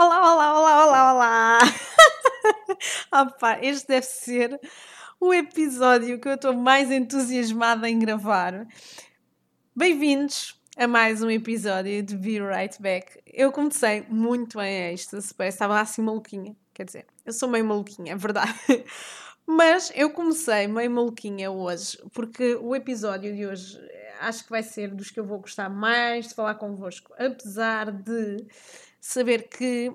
Olá, olá, olá, olá, olá! Opa, este deve ser o episódio que eu estou mais entusiasmada em gravar. Bem-vindos a mais um episódio de Be Right Back. Eu comecei muito em êxtase, parece estava assim maluquinha. Quer dizer, eu sou meio maluquinha, é verdade. Mas eu comecei meio maluquinha hoje, porque o episódio de hoje acho que vai ser dos que eu vou gostar mais de falar convosco, apesar de saber que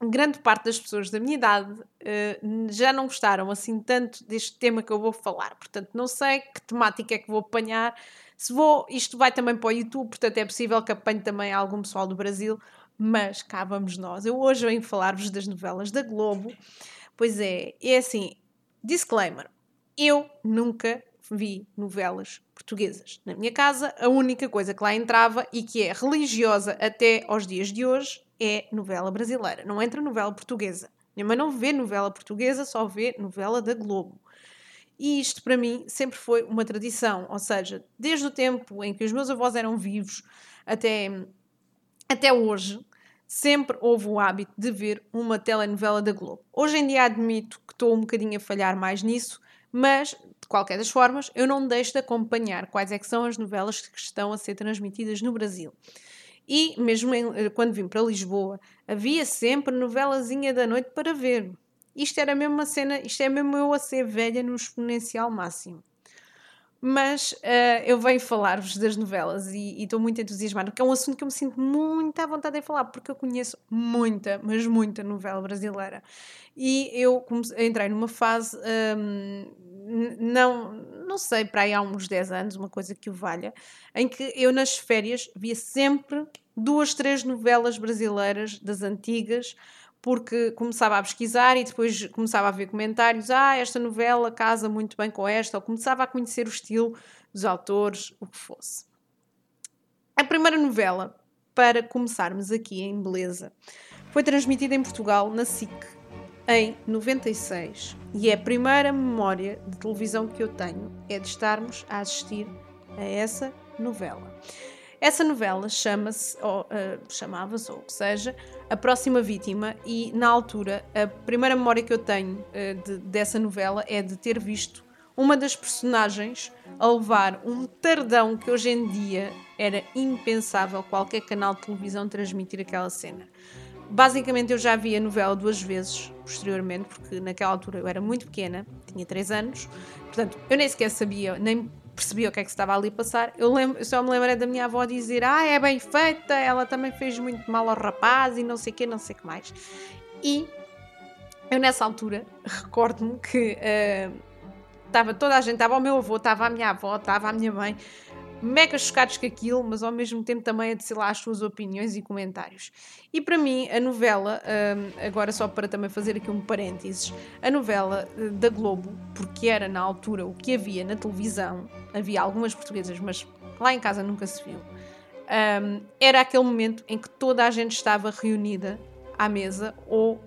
grande parte das pessoas da minha idade uh, já não gostaram assim tanto deste tema que eu vou falar. Portanto, não sei que temática é que vou apanhar. Se vou, isto vai também para o YouTube, portanto é possível que apanhe também algum pessoal do Brasil, mas cá vamos nós. Eu hoje venho falar-vos das novelas da Globo. Pois é, é assim, disclaimer, eu nunca vi novelas portuguesas. Na minha casa, a única coisa que lá entrava e que é religiosa até aos dias de hoje é novela brasileira. Não entra novela portuguesa. Minha mãe não vê novela portuguesa, só vê novela da Globo. E isto para mim sempre foi uma tradição, ou seja, desde o tempo em que os meus avós eram vivos até, até hoje, sempre houve o hábito de ver uma telenovela da Globo. Hoje em dia admito que estou um bocadinho a falhar mais nisso, mas de qualquer das formas, eu não deixo de acompanhar quais é são as novelas que estão a ser transmitidas no Brasil. E mesmo em, eh, quando vim para Lisboa, havia sempre novelazinha da noite para ver. Isto era mesmo uma cena, isto é mesmo eu a ser velha no exponencial máximo. Mas uh, eu venho falar-vos das novelas e estou muito entusiasmada, porque é um assunto que eu me sinto muito à vontade de falar, porque eu conheço muita, mas muita novela brasileira. E eu entrei numa fase, um, não, não sei, para aí há uns 10 anos, uma coisa que o valha, em que eu nas férias via sempre duas, três novelas brasileiras das antigas, porque começava a pesquisar e depois começava a ver comentários. Ah, esta novela casa muito bem com esta, ou começava a conhecer o estilo dos autores, o que fosse. A primeira novela, para começarmos aqui em beleza, foi transmitida em Portugal na SIC em 96 e é a primeira memória de televisão que eu tenho é de estarmos a assistir a essa novela. Essa novela chama-se, ou uh, chamava-se, ou que seja, A Próxima Vítima, e na altura, a primeira memória que eu tenho uh, de, dessa novela é de ter visto uma das personagens a levar um tardão que hoje em dia era impensável qualquer canal de televisão transmitir aquela cena. Basicamente, eu já vi a novela duas vezes posteriormente, porque naquela altura eu era muito pequena, tinha 3 anos, portanto, eu nem sequer sabia, nem percebia o que é que se estava ali a passar. Eu, lembro, eu só me lembrei da minha avó dizer: Ah, é bem feita, ela também fez muito mal ao rapaz e não sei o que, não sei o que mais. E eu, nessa altura, recordo-me que uh, estava toda a gente, estava o meu avô, estava a minha avó, estava a minha mãe, mega chocados com aquilo, mas ao mesmo tempo também a lá as suas opiniões e comentários. E para mim, a novela, hum, agora só para também fazer aqui um parênteses, a novela eh, da Globo, porque era na altura o que havia na televisão, havia algumas portuguesas, mas lá em casa nunca se viu, hum, era aquele momento em que toda a gente estava reunida à mesa ou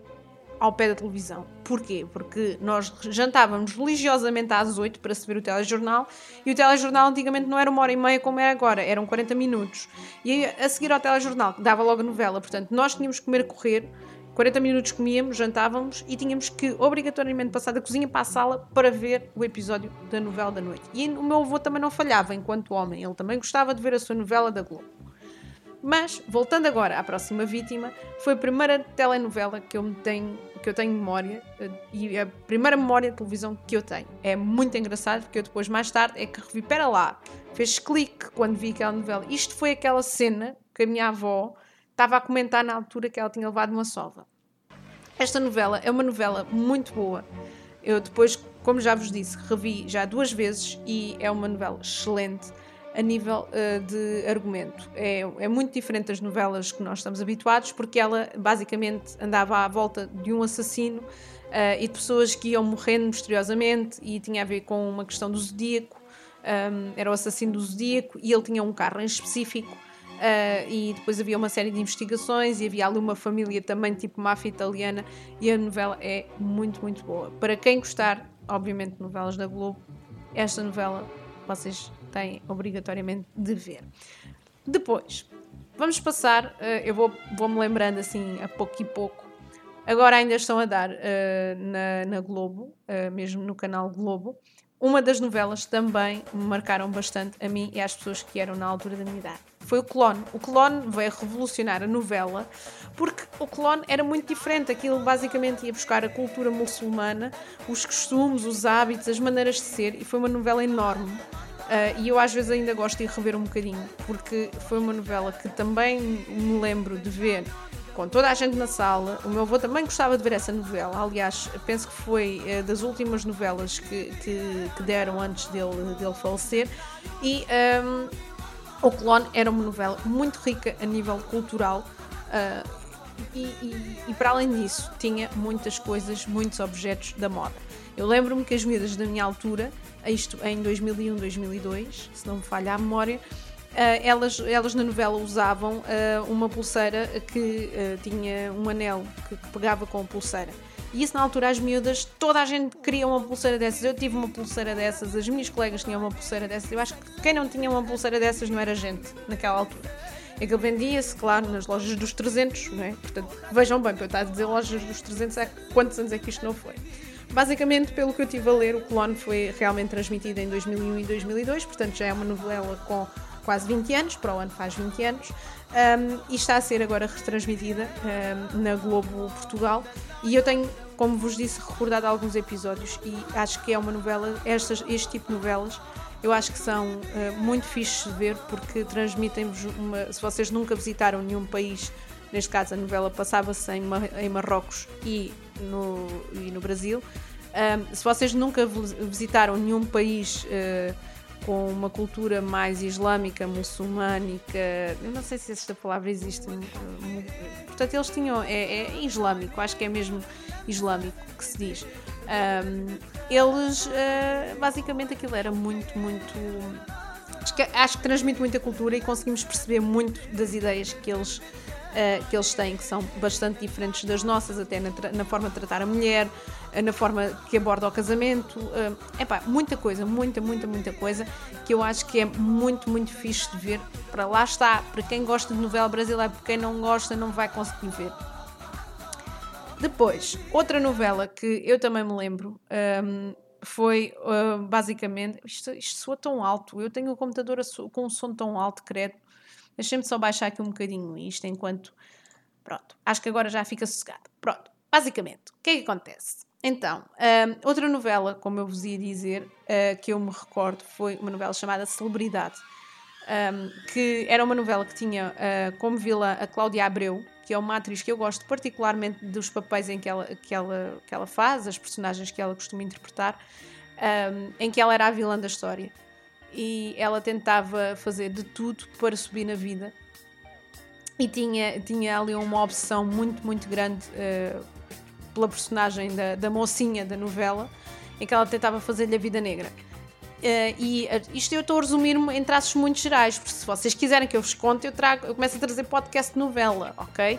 ao pé da televisão. Porquê? Porque nós jantávamos religiosamente às 8 para se ver o telejornal e o telejornal antigamente não era uma hora e meia como é agora, eram 40 minutos. E a seguir ao telejornal, dava logo a novela, portanto nós tínhamos que comer correr, 40 minutos comíamos, jantávamos e tínhamos que obrigatoriamente passar da cozinha para a sala para ver o episódio da novela da noite. E o meu avô também não falhava enquanto homem, ele também gostava de ver a sua novela da Globo. Mas, voltando agora à próxima vítima, foi a primeira telenovela que eu tenho, que eu tenho memória eh, e a primeira memória de televisão que eu tenho. É muito engraçado porque eu depois, mais tarde, é que revi, pera lá, fez clique quando vi aquela novela. Isto foi aquela cena que a minha avó estava a comentar na altura que ela tinha levado uma sova. Esta novela é uma novela muito boa. Eu depois, como já vos disse, revi já duas vezes e é uma novela excelente a nível uh, de argumento. É, é, muito diferente das novelas que nós estamos habituados, porque ela basicamente andava à volta de um assassino uh, e de pessoas que iam morrendo misteriosamente e tinha a ver com uma questão do zodíaco. Um, era o assassino do zodíaco e ele tinha um carro em específico. Uh, e depois havia uma série de investigações e havia ali uma família também tipo máfia italiana e a novela é muito, muito boa. Para quem gostar, obviamente, de novelas da Globo, esta novela vocês têm obrigatoriamente de ver. Depois, vamos passar, uh, eu vou, vou-me lembrando assim a pouco e pouco. Agora ainda estão a dar uh, na, na, Globo, uh, mesmo no canal Globo, uma das novelas também me marcaram bastante a mim e às pessoas que eram na altura da minha idade. Foi o Clone. O Clone veio revolucionar a novela porque o Clone era muito diferente. Aquilo basicamente ia buscar a cultura muçulmana, os costumes, os hábitos, as maneiras de ser e foi uma novela enorme. Uh, e eu às vezes ainda gosto de rever um bocadinho, porque foi uma novela que também me lembro de ver com toda a gente na sala. O meu avô também gostava de ver essa novela. Aliás, penso que foi uh, das últimas novelas que, que, que, deram antes dele, dele falecer. E um, O Clone era uma novela muito rica a nível cultural. Uh, e, e, e, para além disso, tinha muitas coisas, muitos objetos da moda. Eu lembro-me que as miúdas da minha altura, isto em 2001, 2002, se não me falha a memória, Uh, elas, elas na novela usavam uh, uma pulseira que uh, tinha um anel que, pegava com a pulseira. E isso na altura as miúdas, toda a gente queria uma pulseira dessas. Eu tive uma pulseira dessas, as minhas colegas tinham uma pulseira dessas. Eu acho que quem não tinha uma pulseira dessas não era gente naquela altura. Aquilo vendia-se, claro, nas lojas dos 300, não é? Portanto, vejam bem, para eu estar a dizer lojas dos 300, há quantos anos é que isto não foi? Basicamente, pelo que eu tive a ler, o Clone foi realmente transmitido em 2001 e 2002, portanto já é uma novela com quase 20 anos, para o ano faz 20 anos, um, e está a ser agora retransmitida um, na Globo Portugal. E eu tenho, como vos disse, recordado alguns episódios e acho que é uma novela, estas, este tipo de novelas. Eu acho que são uh, muito fixes de ver porque transmitem-vos uma. Se vocês nunca visitaram nenhum país, neste caso a novela passava-se em, em Marrocos e no, e no Brasil. Um, se vocês nunca visitaram nenhum país uh, com uma cultura mais islâmica, muçulmânica, eu não sei se esta palavra existe, portanto eles tinham, é, é islâmico, acho que é mesmo islâmico que se diz. Um, eles, uh, basicamente aquilo era muito, muito acho que, acho que transmite muita cultura e conseguimos perceber muito das ideias que eles uh, que eles têm, que são bastante diferentes das nossas, até na, na forma de tratar a mulher, uh, na forma que aborda o casamento. Uh, epá, muita coisa, muita, muita, muita coisa que eu acho que é muito, muito fixe de ver. Para lá está, para quem gosta de novela brasileira, para quem não gosta, não vai conseguir ver. Depois, outra novela que eu também me lembro. Um, foi uh, basicamente. Isto, isto soa tão alto. Eu tenho o computador com um som tão alto, credo. Deixem-me só baixar aqui um bocadinho isto enquanto. Pronto, acho que agora já fica sossegado. Pronto, basicamente, o que é que acontece? Então, um, outra novela, como eu vos ia dizer, uh, que eu me recordo, foi uma novela chamada Celebridade, um, que era uma novela que tinha uh, como vilã a Cláudia Abreu, que é uma atriz que eu gosto particularmente dos papéis em que ela, que ela, que ela faz, as personagens que ela costuma interpretar, um, em que ela era a vilã da história e ela tentava fazer de tudo para subir na vida e tinha, tinha ali uma obsessão muito, muito grande uh, pela personagem da, da mocinha da novela, em que ela tentava fazer-lhe a vida negra. Uh, e uh, isto eu estou a resumir-me em traços muito gerais, porque se vocês quiserem que eu vos conte, eu, trago, eu começo a trazer podcast novela, ok?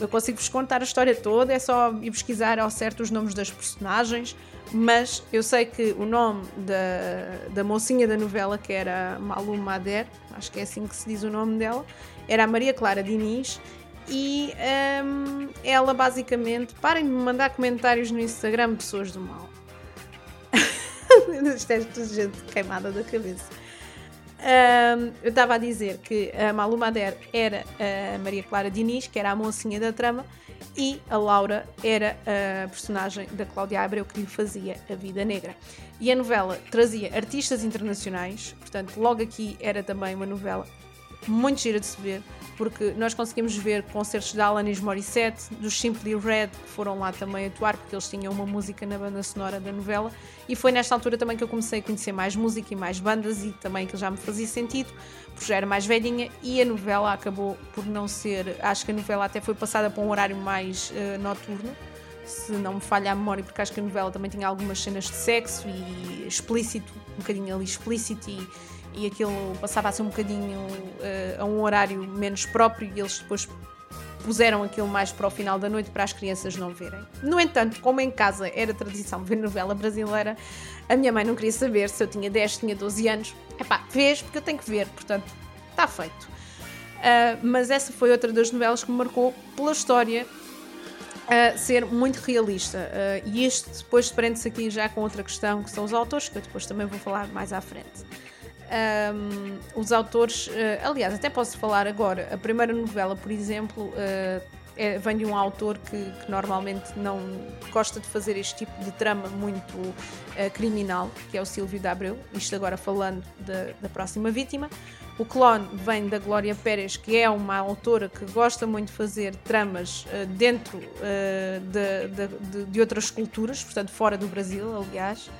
Eu consigo vos contar a história toda, é só ir pesquisar ao certo os nomes das personagens, mas eu sei que o nome da, da mocinha da novela, que era Malu Mader, acho que é assim que se diz o nome dela, era a Maria Clara Diniz, e um, ela basicamente. Parem de me mandar comentários no Instagram, pessoas do mal. Isto é gente queimada da cabeça. Um, eu estava a dizer que a Malu Mader era a Maria Clara Diniz, que era a mocinha da trama, e a Laura era a personagem da Cláudia Abreu que lhe fazia a vida negra. E a novela trazia artistas internacionais, portanto, logo aqui era também uma novela muito gira de se ver, porque nós conseguimos ver concertos da Alanis Morissette, dos Simply Red, que foram lá também atuar, porque eles tinham uma música na banda sonora da novela, e foi nesta altura também que eu comecei a conhecer mais música e mais bandas, e também que já me fazia sentido, porque já era mais velhinha, e a novela acabou por não ser. Acho que a novela até foi passada para um horário mais uh, noturno. Se não me falha a memória, porque acho que a novela também tinha algumas cenas de sexo e explícito, um bocadinho ali explícito e, e aquilo passava a ser um bocadinho uh, a um horário menos próprio e eles depois puseram aquilo mais para o final da noite para as crianças não verem. No entanto, como em casa era tradição ver novela brasileira, a minha mãe não queria saber se eu tinha 10, tinha 12 anos. Epá, vês porque eu tenho que ver, portanto, está feito. Uh, mas essa foi outra das novelas que me marcou pela história uh, ser muito realista. Uh, e isto depois prende-se aqui já com outra questão, que são os autores, que eu depois também vou falar mais à frente. Um, os autores, uh, aliás, até posso falar agora. A primeira novela, por exemplo, é, vem de um autor que, que, normalmente não gosta de fazer este tipo de trama muito uh, criminal, que é o Silvio de Abreu, isto agora falando de, da próxima vítima. O clone vem da Glória Pérez, que é uma autora que gosta muito de fazer tramas uh, dentro uh, de, de, de, outras culturas, portanto, fora do Brasil, aliás.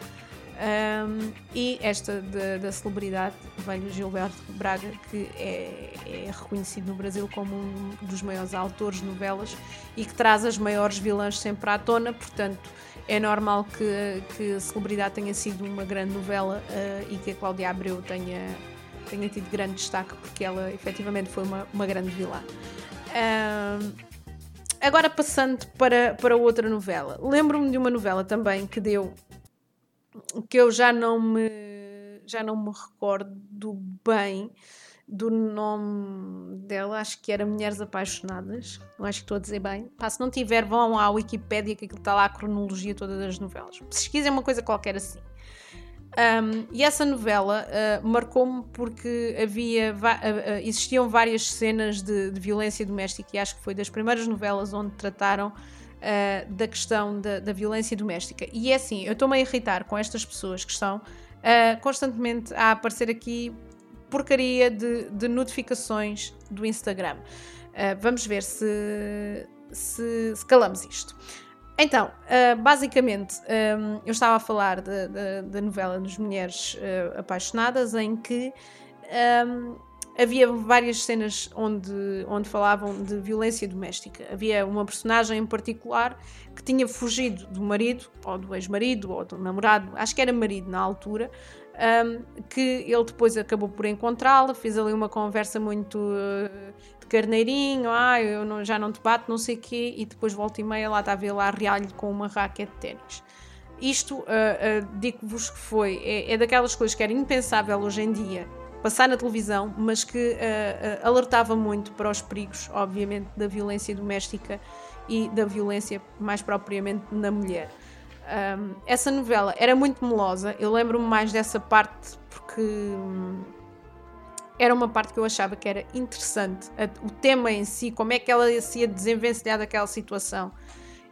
Um, e esta da celebridade vem do Gilberto Braga, que é, é, reconhecido no Brasil como um dos maiores autores de novelas e que traz as maiores vilãs sempre à tona, portanto é normal que, que a celebridade tenha sido uma grande novela uh, e que a Cláudia Abreu tenha, tenha tido grande destaque, porque ela efetivamente foi uma, uma grande vilã. Agora passando para, para outra novela. Lembro-me de uma novela também que deu que eu já não me já não me recordo bem do nome dela, acho que era Mulheres Apaixonadas, não acho que estou a dizer bem. Pá, se não tiver, vão à Wikipédia que aquilo está lá a cronologia toda das novelas. Se quiserem uma coisa qualquer assim. Um, e essa novela uh, marcou-me porque havia uh, existiam várias cenas de, de, violência doméstica e acho que foi das primeiras novelas onde trataram uh, da questão da, da, violência doméstica. E é assim, eu estou-me a irritar com estas pessoas que estão constantemente a aparecer aqui porcaria de, de notificações do Instagram. Vamos ver se, se, se, calamos isto. Então, uh, basicamente, um, eu estava a falar da novela das Mulheres uh, Apaixonadas, em que um, havia várias cenas onde, onde falavam de violência doméstica. Havia uma personagem em particular que tinha fugido do marido, ou do ex-marido, ou do namorado, acho que era marido na altura, um, que ele depois acabou por encontrá-la, fez ali uma conversa muito uh, carneirinho, ah, eu não, já não te bato, não sei o quê, e depois volta e meia lá estava ele a real com uma raquete de ténis. Isto, uh, uh, digo-vos que foi, é, é daquelas coisas que era impensável hoje em dia passar na televisão, mas que uh, alertava muito para os perigos, obviamente, da violência doméstica e da violência mais propriamente na mulher. Um, essa novela era muito melosa, eu lembro-me mais dessa parte porque hum, era uma parte que eu achava que era interessante. O tema em si, como é que ela se ia desenvencilhar daquela situação.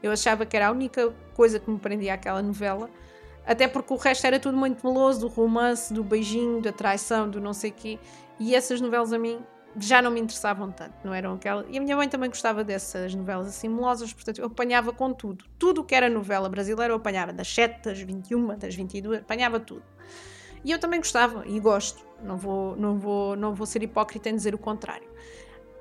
Eu achava que era a única coisa que me prendia àquela novela. Até porque o resto era tudo muito meloso, do romance, do beijinho, da traição, do não sei quê. E essas novelas a mim já não me interessavam tanto, não eram aquela. E a minha mãe também gostava dessas novelas assim melosas, portanto eu apanhava com tudo. Tudo o que era novela brasileira eu apanhava, das 7, das 21, das 22, apanhava tudo. E eu também gostava e gosto, não vou, não vou, não vou ser hipócrita em dizer o contrário.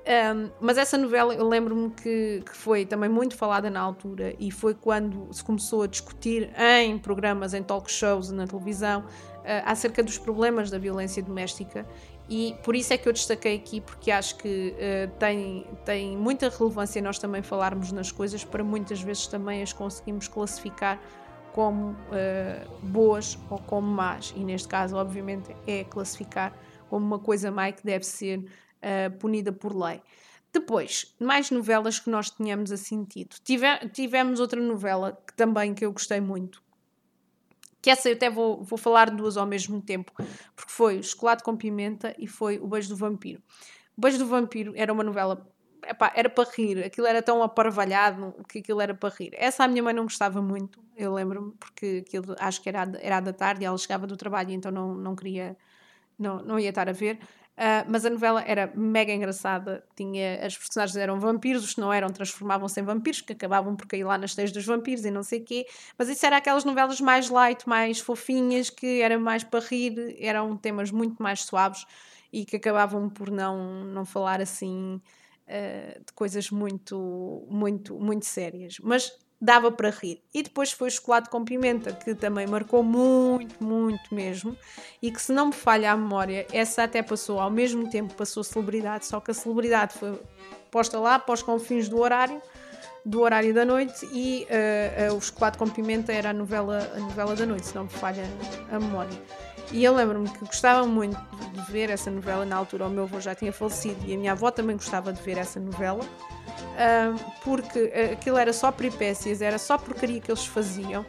Um, mas essa novela eu lembro-me que, que, foi também muito falada na altura e foi quando se começou a discutir em programas, em talk shows na televisão, uh, acerca dos problemas da violência doméstica e por isso é que eu destaquei aqui, porque acho que uh, tem, tem muita relevância nós também falarmos nas coisas para muitas vezes também as conseguimos classificar como uh, boas ou como más. E neste caso, obviamente, é classificar como uma coisa má que deve ser uh, punida por lei. Depois, mais novelas que nós tínhamos assim tido. Tive, tivemos outra novela que também que eu gostei muito. Que essa eu até vou, vou falar duas ao mesmo tempo, porque foi o Chocolate com Pimenta e foi O Beijo do Vampiro. O Beijo do Vampiro era uma novela Epá, era para rir, aquilo era tão aparvalhado que aquilo era para rir. Essa a minha mãe não gostava muito, eu lembro-me, porque aquilo acho que era, era da tarde ela chegava do trabalho, então não, não queria, não, não ia estar a ver. Uh, mas a novela era mega engraçada. Tinha, as personagens eram vampiros, os que não eram transformavam-se em vampiros, que acabavam por cair lá nas teias dos vampiros e não sei quê. Mas isso era aquelas novelas mais light, mais fofinhas, que era mais para rir, eram temas muito mais suaves e que acabavam por não, não falar assim uh, de coisas muito, muito, muito sérias. Mas dava para rir. E depois foi o chocolate com pimenta, que também marcou muito, muito mesmo. E que, se não me falha a memória, essa até passou ao mesmo tempo, passou celebridade, só que a celebridade foi posta lá os confins do horário, do horário da noite, e uh, uh, o chocolate com pimenta era a novela, a novela da noite, se não me falha a memória. E eu lembro-me que gostava muito de ver essa novela. Na altura, o meu avô já tinha falecido e a minha avó também gostava de ver essa novela. Uh, porque aquilo era só peripécias, era só porcaria que eles faziam, uh,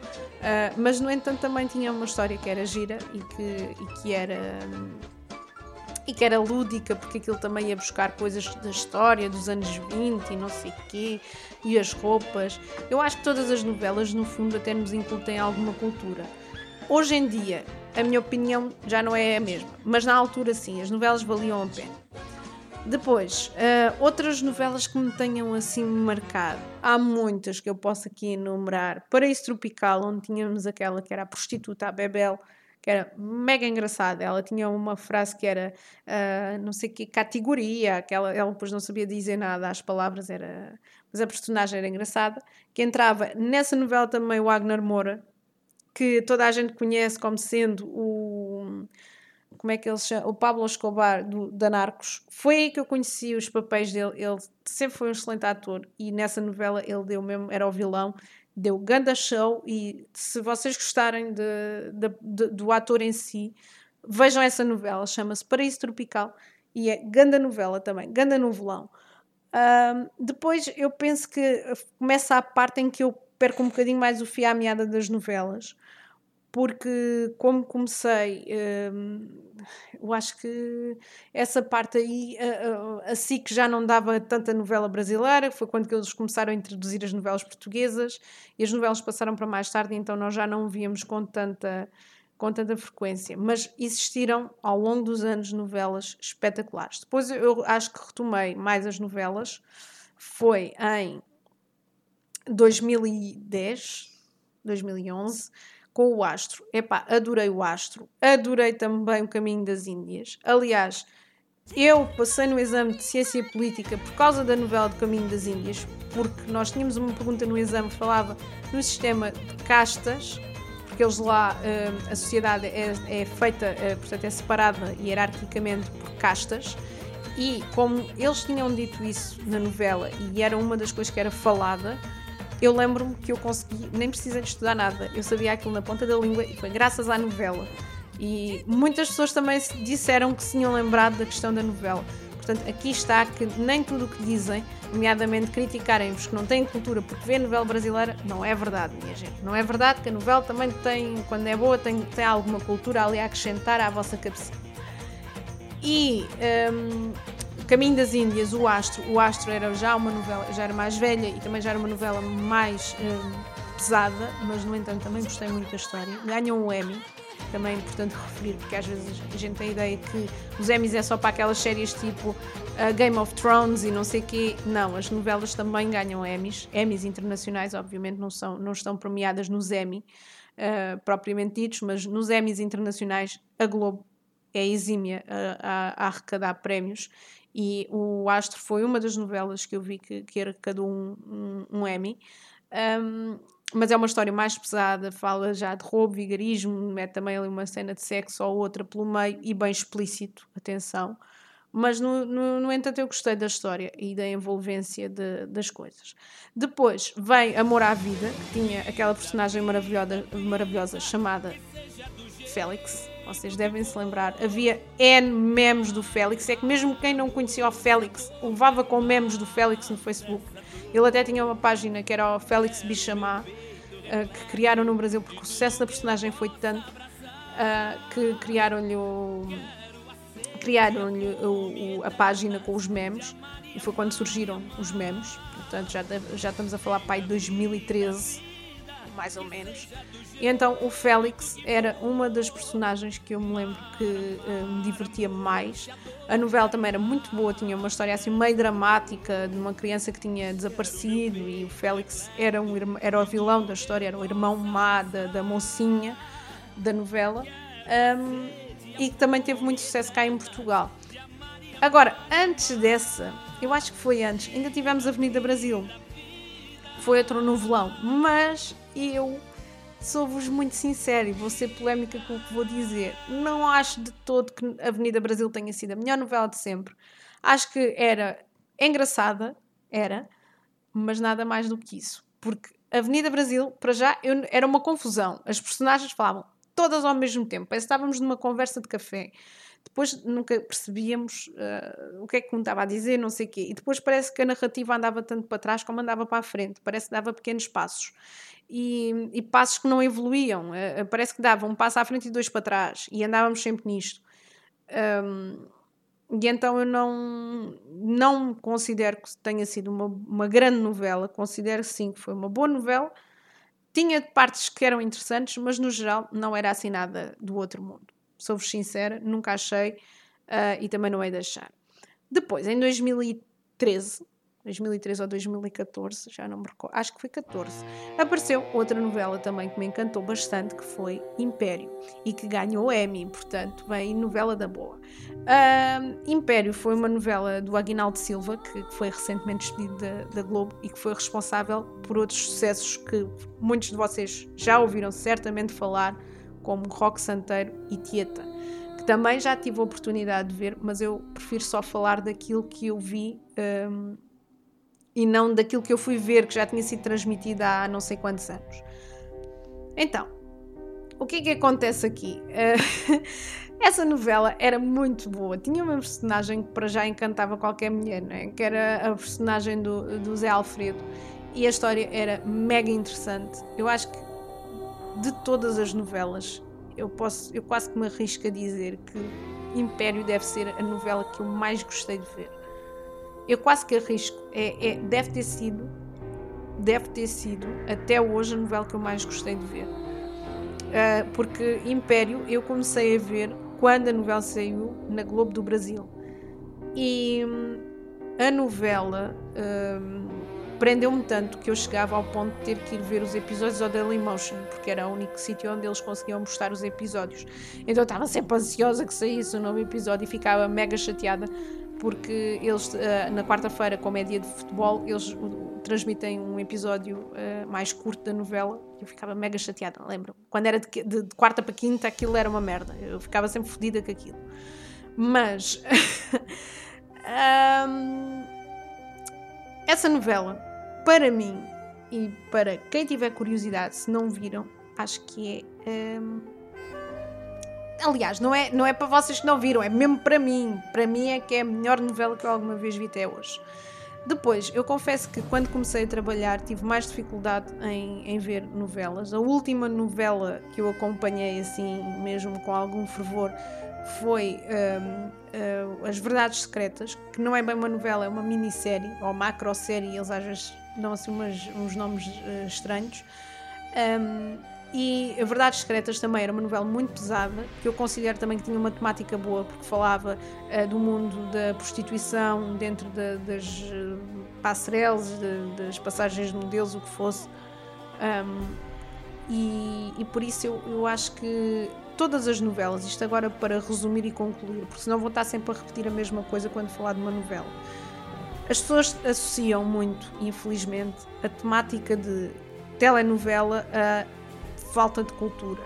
mas no entanto também tinha uma história que era gira e que, e que era. e que era lúdica, porque aquilo também ia buscar coisas da história dos anos 20 e não sei quê, e as roupas. Eu acho que todas as novelas, no fundo, até nos incutem alguma cultura. Hoje em dia, a minha opinião já não é a mesma, mas na altura sim, as novelas valiam a pena. Depois, uh, outras novelas que me tenham assim marcado. Há muitas que eu posso aqui enumerar. Paraíso Tropical, onde tínhamos aquela que era a prostituta, a Bebel, que era mega engraçada. Ela tinha uma frase que era uh, não sei que categoria, aquela, ela depois não sabia dizer nada, as palavras era. Mas a personagem era engraçada. Que entrava nessa novela também o Agner Moura, que toda a gente conhece como sendo o como é que ele chama? O Pablo Escobar do, da Narcos. Foi aí que eu conheci os papéis dele. Ele sempre foi um excelente ator e nessa novela ele deu mesmo, era o vilão, deu ganda show. E se vocês gostarem de, de, de, do ator em si, vejam essa novela, chama-se Paraíso Tropical e é ganda novela também, ganda novelão. Um, depois eu penso que começa a parte em que eu perco um bocadinho mais o fio à meada das novelas porque como comecei, hum, eu acho que essa parte aí, assim que já não dava tanta novela brasileira, foi quando eles começaram a introduzir as novelas portuguesas e as novelas passaram para mais tarde, então nós já não víamos com tanta, com tanta frequência. Mas existiram ao longo dos anos novelas espetaculares. Depois eu acho que retomei mais as novelas, foi em 2010, 2011 com o Astro. Epá, adorei o Astro. Adorei também o Caminho das Índias. Aliás, eu passei no exame de Ciência Política por causa da novela do Caminho das Índias, porque nós tínhamos uma pergunta no exame que falava no sistema de castas, porque eles lá, eh, a sociedade é, é feita, eh, portanto, é separada hierarquicamente por castas. E como eles tinham dito isso na novela e era uma das coisas que era falada, eu lembro-me que eu consegui, nem precisei de estudar nada, eu sabia aquilo na ponta da língua e foi graças à novela. E muitas pessoas também disseram que se tinham lembrado da questão da novela. Portanto, aqui está que nem tudo o que dizem, nomeadamente criticarem-vos que não têm cultura porque vê novela brasileira, não é verdade, minha gente. Não é verdade que a novela também tem, quando é boa, tem, tem alguma cultura ali a acrescentar à vossa cabeça. E um, Caminho das Índias, o Astro. O Astro era já uma novela, já era mais velha e também já era uma novela mais hum, pesada, mas no entanto também gostei muito da história. Ganham um Emmy, também é importante referir, porque às vezes a gente tem a ideia que os Emmys é só para aquelas séries tipo uh, Game of Thrones e não sei quê. Não, as novelas também ganham Emmys. Emmys internacionais, obviamente, não, são, não estão premiadas nos Emmy uh, propriamente ditos, mas nos Emmys internacionais a Globo é exímia a, a, a arrecadar prémios e o Astro foi uma das novelas que eu vi que, que arrecadou um, um, um Emmy. Um, mas é uma história mais pesada, fala já de roubo, vigarismo, mete também ali uma cena de sexo ou outra pelo meio e bem explícito, atenção. Mas, no, no, no entanto, eu gostei da história e da envolvência de, das coisas. Depois vem Amor à Vida, que tinha aquela personagem maravilhosa, maravilhosa chamada Félix, vocês devem se lembrar, havia N memes do Félix. É que mesmo quem não conhecia o Félix levava com memes do Félix no Facebook. Ele até tinha uma página que era o Félix Bichamá, uh, que criaram no Brasil porque o sucesso da personagem foi tanto uh, que criaram-lhe o, criaram-lhe a página com os memes e foi quando surgiram os memes. Portanto, já, já estamos a falar pai de 2013, mais ou menos. E então o Félix era uma das personagens que eu me lembro que uh, me divertia mais. A novela também era muito boa, tinha uma história assim meio dramática de uma criança que tinha desaparecido e o Félix era, um, era o vilão da história, era o irmão má da, da mocinha da novela um, e que também teve muito sucesso cá em Portugal. Agora, antes dessa, eu acho que foi antes, ainda tivemos Avenida Brasil. Foi outro novelão, mas eu sou-vos muito sincero e vou ser polémica com o que vou dizer. Não acho de todo que Avenida Brasil tenha sido a melhor novela de sempre. Acho que era engraçada, era, mas nada mais do que isso. Porque Avenida Brasil, para já, eu, era uma confusão. As personagens falavam todas ao mesmo tempo. Parece que estávamos numa conversa de café. Depois nunca percebíamos uh, o que é que um estava a dizer, não sei o quê. E depois parece que a narrativa andava tanto para trás como andava para a frente. Parece que dava pequenos passos. E, e passos que não evoluíam. Uh, parece que dava um passo à frente e dois para trás. E andávamos sempre nisto. Um, e então eu não, não considero que tenha sido uma, uma grande novela. Considero sim que foi uma boa novela. Tinha partes que eram interessantes, mas no geral não era assim nada do outro mundo sou-vos sincera, nunca achei uh, e também não é deixar. Depois, em 2013, 2013 ou 2014, já não me recordo, acho que foi 14, apareceu outra novela também que me encantou bastante, que foi Império, e que ganhou Emmy, portanto, bem, novela da boa. Uh, Império foi uma novela do Aguinaldo Silva, que, que foi recentemente despedido da, da, Globo e que foi responsável por outros sucessos que muitos de vocês já ouviram certamente falar, como Rock Santeiro e Tieta, que também já tive a oportunidade de ver, mas eu prefiro só falar daquilo que eu vi um, e não daquilo que eu fui ver, que já tinha sido transmitido há não sei quantos anos. Então, o que é que acontece aqui? Uh, essa novela era muito boa. Tinha uma personagem que para já encantava qualquer mulher, né? que era a personagem do, do Zé Alfredo. E a história era mega interessante. Eu acho que de todas as novelas, eu, posso, eu quase que me arrisco a dizer que Império deve ser a novela que eu mais gostei de ver. Eu quase que arrisco, é, é, deve ter sido, deve ter sido até hoje a novela que eu mais gostei de ver. Uh, porque Império eu comecei a ver quando a novela saiu na Globo do Brasil. E hum, a novela. Hum, prendeu-me tanto que eu chegava ao ponto de ter que ir ver os episódios ao Dailymotion, porque era o único sítio onde eles conseguiam postar os episódios. Então eu estava sempre ansiosa que saísse um novo episódio e ficava mega chateada porque eles eh, na quarta-feira, como é dia de futebol, eles transmitem um episódio eh, mais curto da novela e eu ficava mega chateada, lembro Quando era de, de, de, quarta para quinta, aquilo era uma merda. Eu ficava sempre fodida com aquilo. Mas. um, essa novela para mim e para quem tiver curiosidade, se não viram, acho que é. Um... Aliás, não é, não é para vocês que não viram, é mesmo para mim. Para mim é que é a melhor novela que eu alguma vez vi até hoje. Depois, eu confesso que quando comecei a trabalhar tive mais dificuldade em, em ver novelas. A última novela que eu acompanhei assim, mesmo com algum fervor, foi um, uh, As Verdades Secretas, que não é bem uma novela, é uma minissérie ou macro-série, eles às vezes dão assim umas, uns nomes uh, estranhos. Um, e Verdades Secretas também era uma novela muito pesada, que eu considero também que tinha uma temática boa, porque falava uh, do mundo da prostituição dentro de, das uh, passarelas, de, das passagens de modelos, o que fosse. Um, e, e, por isso eu, eu acho que todas as novelas, isto agora para resumir e concluir, porque senão vou estar sempre a repetir a mesma coisa quando falar de uma novela as pessoas associam muito, infelizmente, a temática de telenovela a falta de cultura.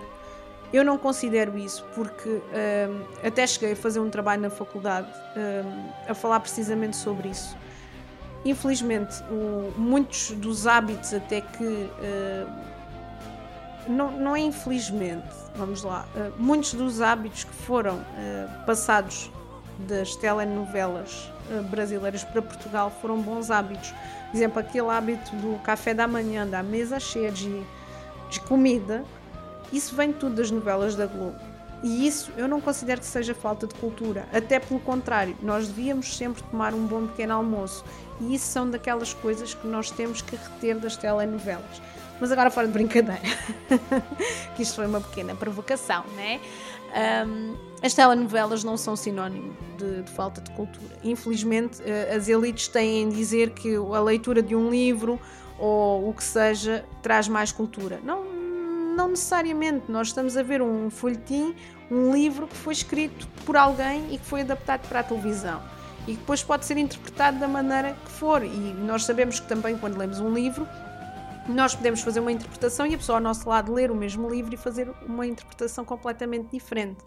Eu não considero isso porque um, até cheguei a fazer um trabalho na faculdade um, a falar precisamente sobre isso. Infelizmente, o, muitos dos hábitos, até que. Uh, não, não é infelizmente, vamos lá, uh, muitos dos hábitos que foram uh, passados das telenovelas eh, brasileiras para Portugal foram bons hábitos. Por exemplo, aquele hábito do café da manhã, da mesa cheia de, de comida, isso vem tudo das novelas da Globo. E isso eu não considero que seja falta de cultura. Até pelo contrário, nós devíamos sempre tomar um bom pequeno almoço. E isso são daquelas coisas que nós temos que reter das telenovelas. Mas agora fora de brincadeira, que isto foi uma pequena provocação, né? Um, as telenovelas não são sinónimo de, de, falta de cultura. Infelizmente, eh, as elites têm a dizer que a leitura de um livro ou o que seja traz mais cultura. Não, não necessariamente. Nós estamos a ver um folhetim, um livro que foi escrito por alguém e que foi adaptado para a televisão. E que depois pode ser interpretado da maneira que for. E nós sabemos que também, quando lemos um livro, nós podemos fazer uma interpretação e a pessoa ao nosso lado ler o mesmo livro e fazer uma interpretação completamente diferente.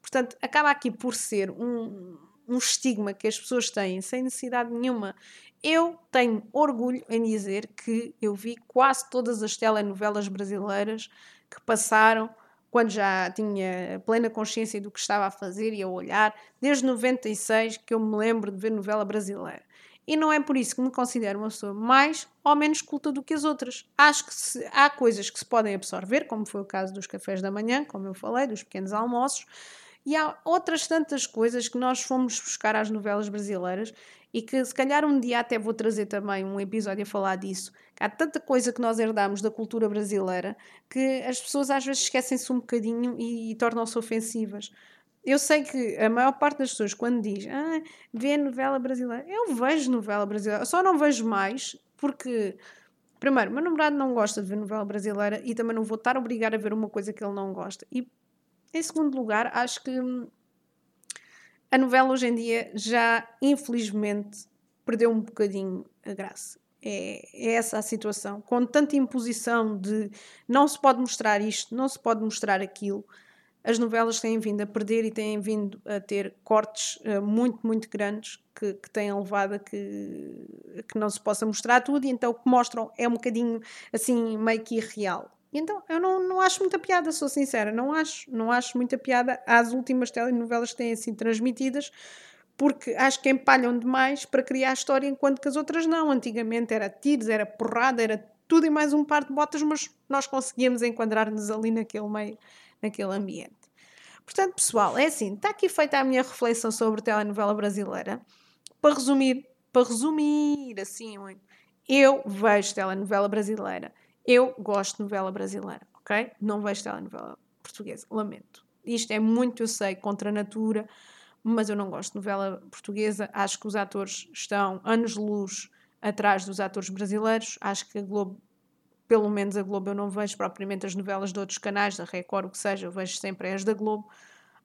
Portanto, acaba aqui por ser um, um estigma que as pessoas têm sem necessidade nenhuma. Eu tenho orgulho em dizer que eu vi quase todas as telenovelas brasileiras que passaram quando já tinha plena consciência do que estava a fazer e a olhar, desde 96 que eu me lembro de ver novela brasileira. E não é por isso que me considero uma pessoa mais ou menos culta do que as outras. Acho que se, há coisas que se podem absorver, como foi o caso dos cafés da manhã, como eu falei, dos pequenos almoços, e há outras tantas coisas que nós fomos buscar às novelas brasileiras e que se calhar um dia até vou trazer também um episódio a falar disso. Há tanta coisa que nós herdamos da cultura brasileira que as pessoas às vezes esquecem-se um bocadinho e, e tornam-se ofensivas. Eu sei que a maior parte das pessoas, quando diz ah, vê novela brasileira, eu vejo novela brasileira, só não vejo mais porque, primeiro, meu namorado não gosta de ver novela brasileira e também não vou estar a obrigar a ver uma coisa que ele não gosta. E, em segundo lugar, acho que a novela hoje em dia já, infelizmente, perdeu um bocadinho a graça. É, é, essa a situação. Com tanta imposição de não se pode mostrar isto, não se pode mostrar aquilo, as novelas têm vindo a perder e têm vindo a ter cortes uh, muito, muito grandes que, que têm levado a que, a que não se possa mostrar tudo e então o que mostram é um bocadinho assim meio que irreal. E então eu não, não acho muita piada, sou sincera, não acho, não acho muita piada às últimas telenovelas que têm assim transmitidas, porque acho que empalham demais para criar história, enquanto que as outras não. Antigamente era tiros, era porrada, era tudo e mais um par de botas, mas nós conseguíamos enquadrar-nos ali naquele meio, naquele ambiente. Portanto, pessoal, é assim, está aqui feita a minha reflexão sobre a telenovela brasileira. Para resumir, para resumir assim eu vejo telenovela brasileira eu gosto de novela brasileira, ok? Não vejo telenovela portuguesa, lamento. Isto é muito, eu sei, contra a natura, mas eu não gosto de novela portuguesa. Acho que os atores estão anos-luz atrás dos atores brasileiros. Acho que a Globo, pelo menos a Globo, eu não vejo propriamente as novelas de outros canais, da Record, o que seja, eu vejo sempre as da Globo.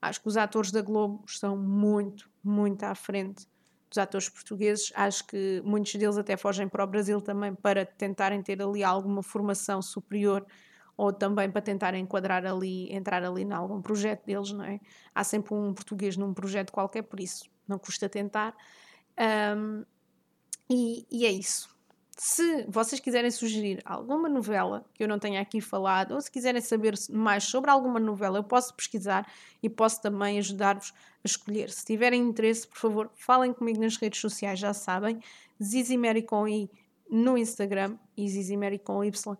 Acho que os atores da Globo estão muito, muito à frente dos atores portugueses. Acho que muitos deles até fogem para o Brasil também para tentarem ter ali alguma formação superior ou também para tentar enquadrar ali, entrar ali em algum projeto deles, não é? Há sempre um português num projeto qualquer, por isso não custa tentar. Um, e, e é isso. Se vocês quiserem sugerir alguma novela que eu não tenha aqui falado, ou se quiserem saber mais sobre alguma novela, eu posso pesquisar e posso também ajudar-vos a escolher. Se tiverem interesse, por favor, falem comigo nas redes sociais, já sabem. Zizi Mary com I no Instagram e Zizi Mary com Y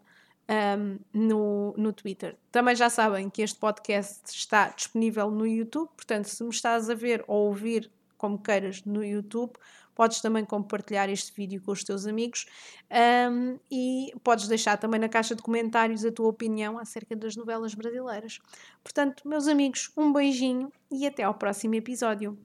um, no, no Twitter. Também já sabem que este podcast está disponível no YouTube, portanto, se me estás a ver ou ouvir como queiras no YouTube, Podes também compartilhar este vídeo com os teus amigos um, e podes deixar também na caixa de comentários a tua opinião acerca das novelas brasileiras. Portanto, meus amigos, um beijinho e até ao próximo episódio.